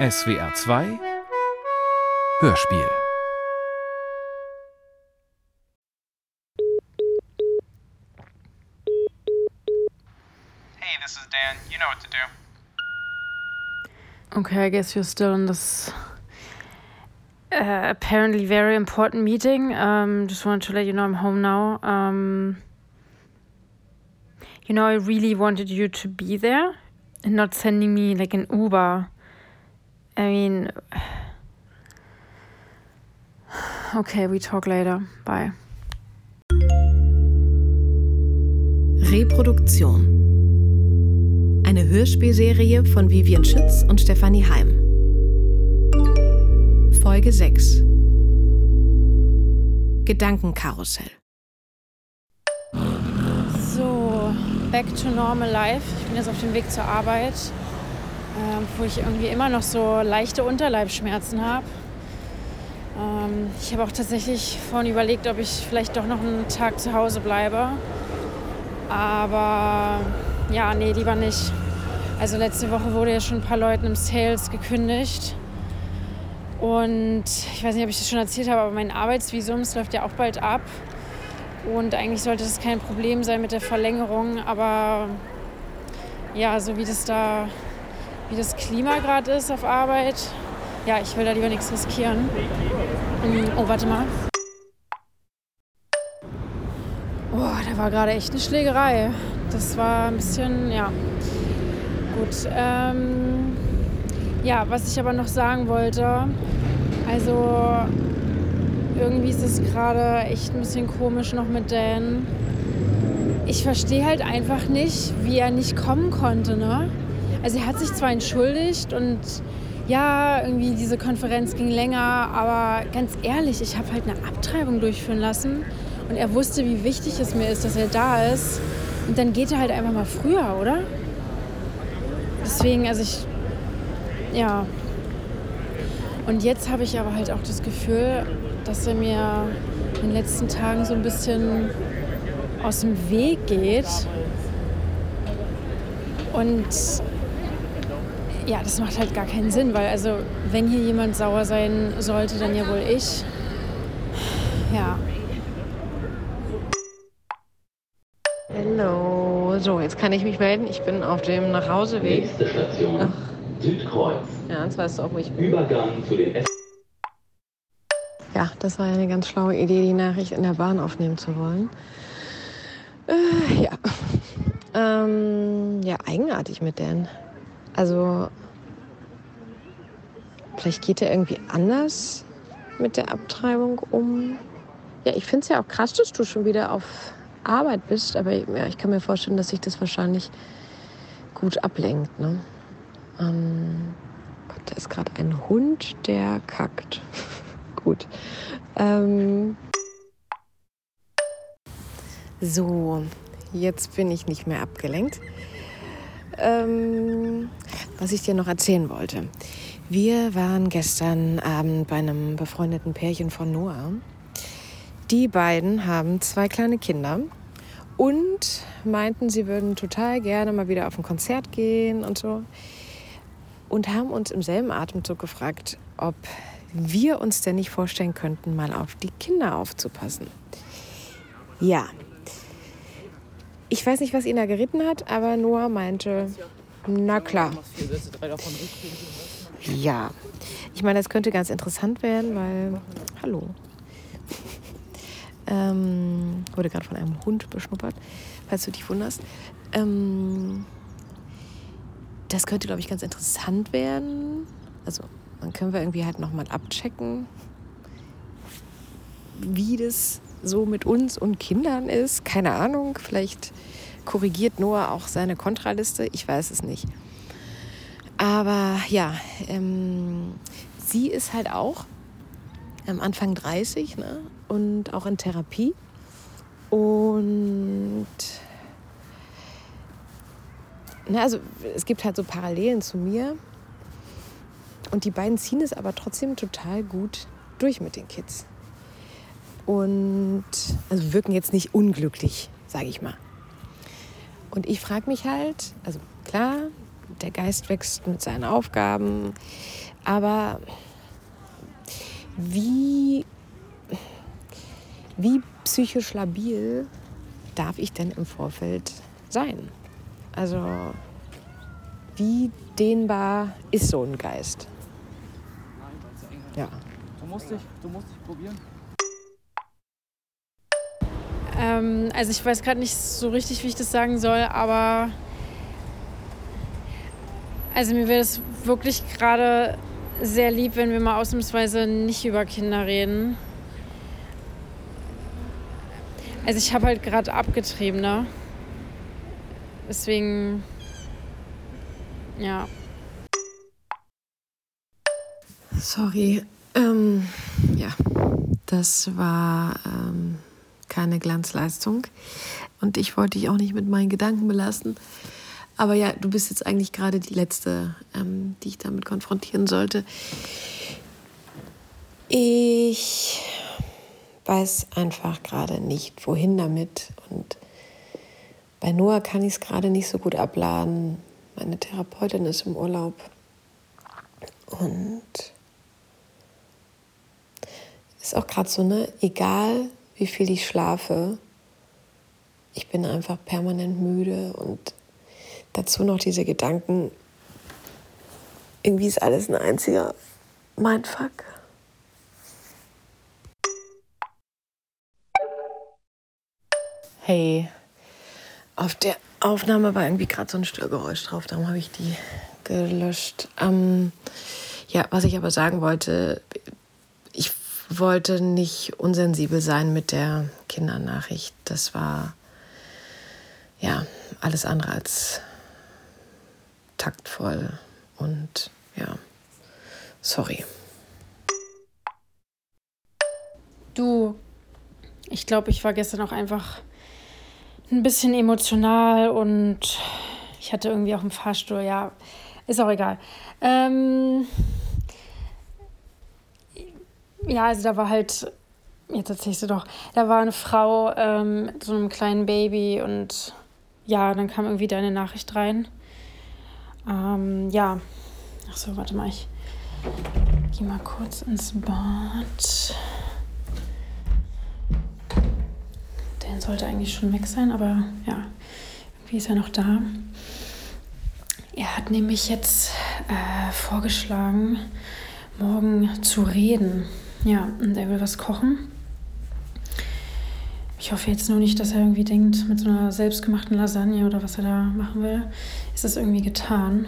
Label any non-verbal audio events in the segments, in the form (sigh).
SWR 2 Hörspiel Hey, this is Dan. You know what to do. Okay, I guess you're still in this uh, apparently very important meeting. Um, just wanted to let you know I'm home now. Um, you know, I really wanted you to be there and not sending me like an Uber. I mean, okay, we talk later. Bye. Reproduktion. Eine Hörspielserie von Vivian Schütz und Stefanie Heim. Folge 6. Gedankenkarussell. So, back to normal life. Ich bin jetzt auf dem Weg zur Arbeit, ähm, wo ich irgendwie immer noch so leichte Unterleibsschmerzen habe. Ähm, ich habe auch tatsächlich vorhin überlegt, ob ich vielleicht doch noch einen Tag zu Hause bleibe. Aber ja, nee, lieber nicht. Also letzte Woche wurde ja schon ein paar Leuten im Sales gekündigt. Und ich weiß nicht, ob ich das schon erzählt habe, aber mein Arbeitsvisum, es läuft ja auch bald ab. Und eigentlich sollte das kein Problem sein mit der Verlängerung. Aber ja, so wie das da, wie das Klima gerade ist auf Arbeit, ja, ich will da lieber nichts riskieren. Oh, warte mal. Oh, da war gerade echt eine Schlägerei. Das war ein bisschen, ja. Gut. Ähm, ja, was ich aber noch sagen wollte, also irgendwie ist es gerade echt ein bisschen komisch noch mit Dan. Ich verstehe halt einfach nicht, wie er nicht kommen konnte, ne? Also er hat sich zwar entschuldigt und ja, irgendwie diese Konferenz ging länger, aber ganz ehrlich, ich habe halt eine Abtreibung durchführen lassen und er wusste, wie wichtig es mir ist, dass er da ist. Und dann geht er halt einfach mal früher, oder? Deswegen, also ich, ja. Und jetzt habe ich aber halt auch das Gefühl, dass er mir in den letzten Tagen so ein bisschen aus dem Weg geht. Und ja, das macht halt gar keinen Sinn, weil also wenn hier jemand sauer sein sollte, dann ja wohl ich. Ja. Hallo. So, jetzt kann ich mich melden. Ich bin auf dem Nachhauseweg. Nächste Station Südkreuz. Ja, jetzt weißt du auch, wo ich bin. Übergang zu den F Ja, das war ja eine ganz schlaue Idee, die Nachricht in der Bahn aufnehmen zu wollen. Äh, ja. (laughs) Ähm, ja, eigenartig mit Dan. Also, vielleicht geht er irgendwie anders mit der Abtreibung um. Ja, ich finde es ja auch krass, dass du schon wieder auf Arbeit bist, aber ja, ich kann mir vorstellen, dass sich das wahrscheinlich gut ablenkt. Ne? Ähm, Gott, da ist gerade ein Hund, der kackt. (laughs) gut. Ähm, so, jetzt bin ich nicht mehr abgelenkt. Ähm, was ich dir noch erzählen wollte. Wir waren gestern Abend bei einem befreundeten Pärchen von Noah. Die beiden haben zwei kleine Kinder und meinten, sie würden total gerne mal wieder auf ein Konzert gehen und so. Und haben uns im selben Atemzug gefragt, ob wir uns denn nicht vorstellen könnten, mal auf die Kinder aufzupassen. Ja. Ich weiß nicht, was ihn da geritten hat, aber Noah meinte, na klar. Ja. Ich meine, das könnte ganz interessant werden, weil. Hallo. (laughs) Ähm, wurde gerade von einem Hund beschnuppert, falls du dich wunderst. Ähm, das könnte, glaube ich, ganz interessant werden. Also, dann können wir irgendwie halt nochmal abchecken, wie das so mit uns und Kindern ist. Keine Ahnung, vielleicht korrigiert Noah auch seine Kontraliste. Ich weiß es nicht. Aber ja, ähm, sie ist halt auch am Anfang 30 ne? und auch in Therapie. Und na, also es gibt halt so Parallelen zu mir. Und die beiden ziehen es aber trotzdem total gut durch mit den Kids. Und also wirken jetzt nicht unglücklich, sage ich mal. Und ich frage mich halt, also klar, der Geist wächst mit seinen Aufgaben. Aber wie, wie psychisch labil darf ich denn im Vorfeld sein? Also wie dehnbar ist so ein Geist? Ja. Du musst dich, du musst dich probieren. Ähm, also ich weiß gerade nicht so richtig, wie ich das sagen soll, aber also mir wäre es wirklich gerade sehr lieb, wenn wir mal ausnahmsweise nicht über Kinder reden. Also ich habe halt gerade abgetrieben, ne? Deswegen, ja. Sorry. Ähm, ja, das war ähm, keine Glanzleistung. Und ich wollte dich auch nicht mit meinen Gedanken belasten. Aber ja, du bist jetzt eigentlich gerade die Letzte, ähm, die ich damit konfrontieren sollte. Ich weiß einfach gerade nicht, wohin damit. Und bei Noah kann ich es gerade nicht so gut abladen. Meine Therapeutin ist im Urlaub. Und ist auch gerade so, ne? Egal wie viel ich schlafe, ich bin einfach permanent müde und dazu noch diese Gedanken. Irgendwie ist alles ein einziger Mindfuck. Hey, auf der Aufnahme war irgendwie gerade so ein Störgeräusch drauf, darum habe ich die gelöscht. Ähm, ja, was ich aber sagen wollte, ich wollte nicht unsensibel sein mit der Kindernachricht. Das war ja alles andere als taktvoll und ja, sorry. Du, ich glaube, ich war gestern auch einfach ein bisschen emotional und ich hatte irgendwie auch einen Fahrstuhl. Ja, ist auch egal. Ähm, ja, also da war halt, jetzt erzählst du doch, da war eine Frau ähm, mit so einem kleinen Baby und ja, dann kam irgendwie deine Nachricht rein. Ähm, ja. Achso, warte mal, ich gehe mal kurz ins Bad. Der sollte eigentlich schon weg sein, aber ja, irgendwie ist er noch da. Er hat nämlich jetzt äh, vorgeschlagen, morgen zu reden. Ja, und er will was kochen. Ich hoffe jetzt nur nicht, dass er irgendwie denkt, mit so einer selbstgemachten Lasagne oder was er da machen will, ist das irgendwie getan.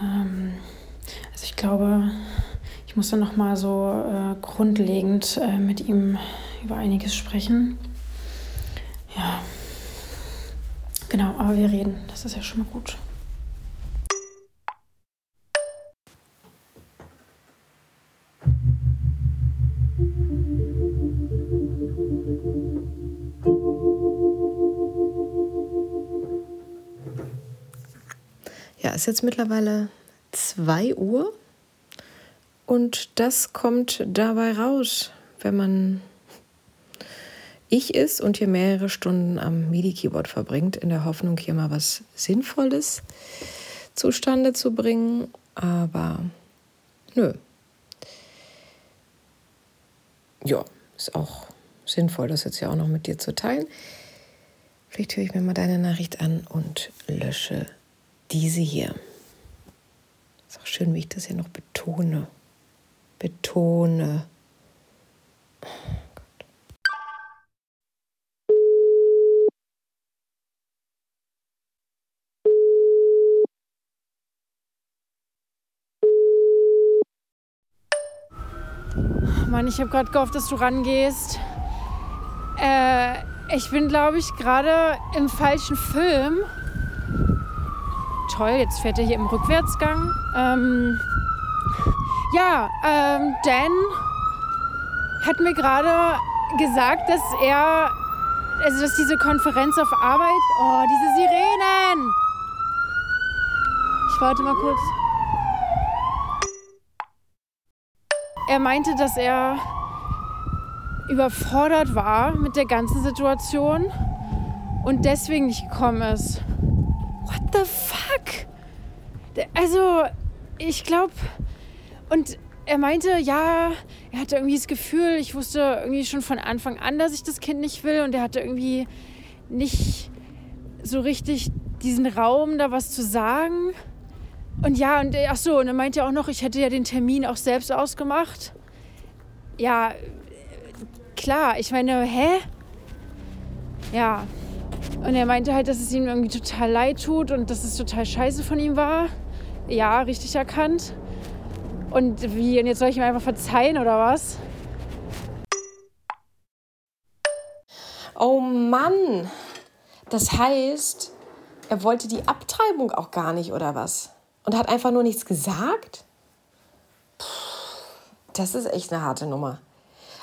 Ähm, also ich glaube, ich muss dann nochmal so äh, grundlegend äh, mit ihm über einiges sprechen. Ja, genau, aber wir reden. Das ist ja schon mal gut. Ist jetzt mittlerweile 2 Uhr und das kommt dabei raus, wenn man ich ist und hier mehrere Stunden am MIDI-Keyboard verbringt, in der Hoffnung, hier mal was Sinnvolles zustande zu bringen. Aber nö. Ja, ist auch sinnvoll, das jetzt ja auch noch mit dir zu teilen. Vielleicht höre ich mir mal deine Nachricht an und lösche diese hier. Ist auch schön, wie ich das hier noch betone. Betone. Oh. Mann, ich habe gerade gehofft, dass du rangehst. Äh, ich bin, glaube ich, gerade im falschen Film. Toll, jetzt fährt er hier im Rückwärtsgang. Ähm, ja, ähm, Dan hat mir gerade gesagt, dass er, also dass diese Konferenz auf Arbeit, oh, diese Sirenen. Ich warte mal kurz. Er meinte, dass er überfordert war mit der ganzen Situation und deswegen nicht gekommen ist. What the fuck? Also, ich glaube, und er meinte, ja, er hatte irgendwie das Gefühl, ich wusste irgendwie schon von Anfang an, dass ich das Kind nicht will und er hatte irgendwie nicht so richtig diesen Raum, da was zu sagen. Und ja, und ach so, und er meinte auch noch, ich hätte ja den Termin auch selbst ausgemacht. Ja, klar, ich meine, hä? Ja. Und er meinte halt, dass es ihm irgendwie total leid tut und dass es total scheiße von ihm war. Ja, richtig erkannt. Und wie, und jetzt soll ich ihm einfach verzeihen oder was? Oh Mann! Das heißt, er wollte die Abtreibung auch gar nicht, oder was? Und hat einfach nur nichts gesagt? Puh, das ist echt eine harte Nummer.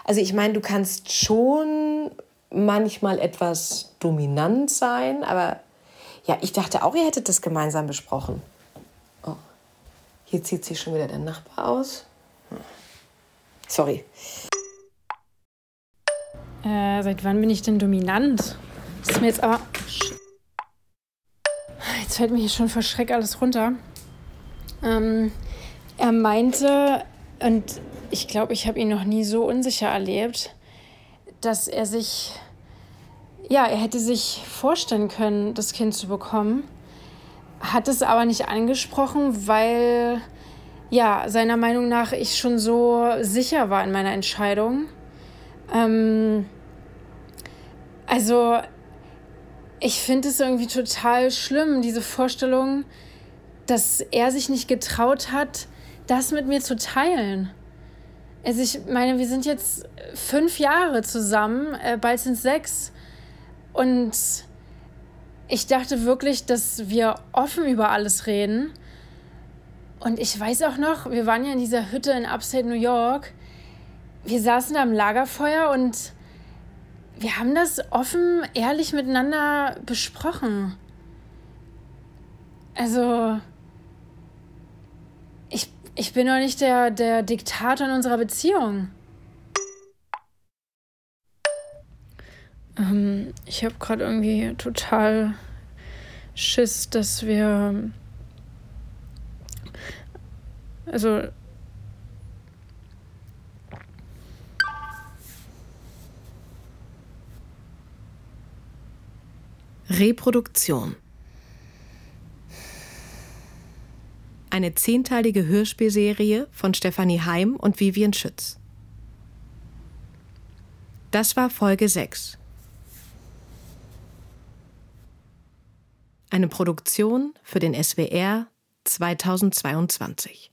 Also ich meine, du kannst schon manchmal etwas dominant sein, aber ja, ich dachte auch, ihr hättet das gemeinsam besprochen. Hier zieht sich schon wieder der Nachbar aus. Hm. Sorry. Äh, seit wann bin ich denn dominant? Das ist mir jetzt aber. Jetzt fällt mir hier schon vor Schreck alles runter. Ähm, er meinte, und ich glaube, ich habe ihn noch nie so unsicher erlebt, dass er sich, ja, er hätte sich vorstellen können, das Kind zu bekommen, hat es aber nicht angesprochen, weil, ja, seiner Meinung nach ich schon so sicher war in meiner Entscheidung. Ähm, also, ich finde es irgendwie total schlimm, diese Vorstellung, dass er sich nicht getraut hat, das mit mir zu teilen. Also ich meine, wir sind jetzt fünf Jahre zusammen, äh, bald sind es sechs. Und ich dachte wirklich, dass wir offen über alles reden. Und ich weiß auch noch, wir waren ja in dieser Hütte in Upstate New York. Wir saßen da am Lagerfeuer und wir haben das offen, ehrlich miteinander besprochen. Also, ich, ich bin doch nicht der, der Diktator in unserer Beziehung. Ähm, ich habe gerade irgendwie total Schiss, dass wir. Also, Reproduktion. Eine zehnteilige Hörspielserie von Stefanie Heim und Vivian Schütz. Das war Folge 6. Eine Produktion für den SWR 2022.